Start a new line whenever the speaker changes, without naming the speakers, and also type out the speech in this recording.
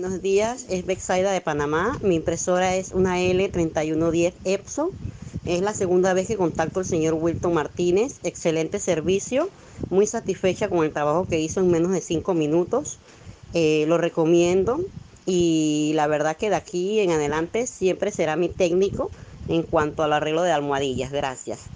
Buenos días, es Bexaida de Panamá. Mi impresora es una L3110 Epson. Es la segunda vez que contacto al señor Wilton Martínez. Excelente servicio, muy satisfecha con el trabajo que hizo en menos de cinco minutos. Eh, lo recomiendo y la verdad que de aquí en adelante siempre será mi técnico en cuanto al arreglo de almohadillas. Gracias.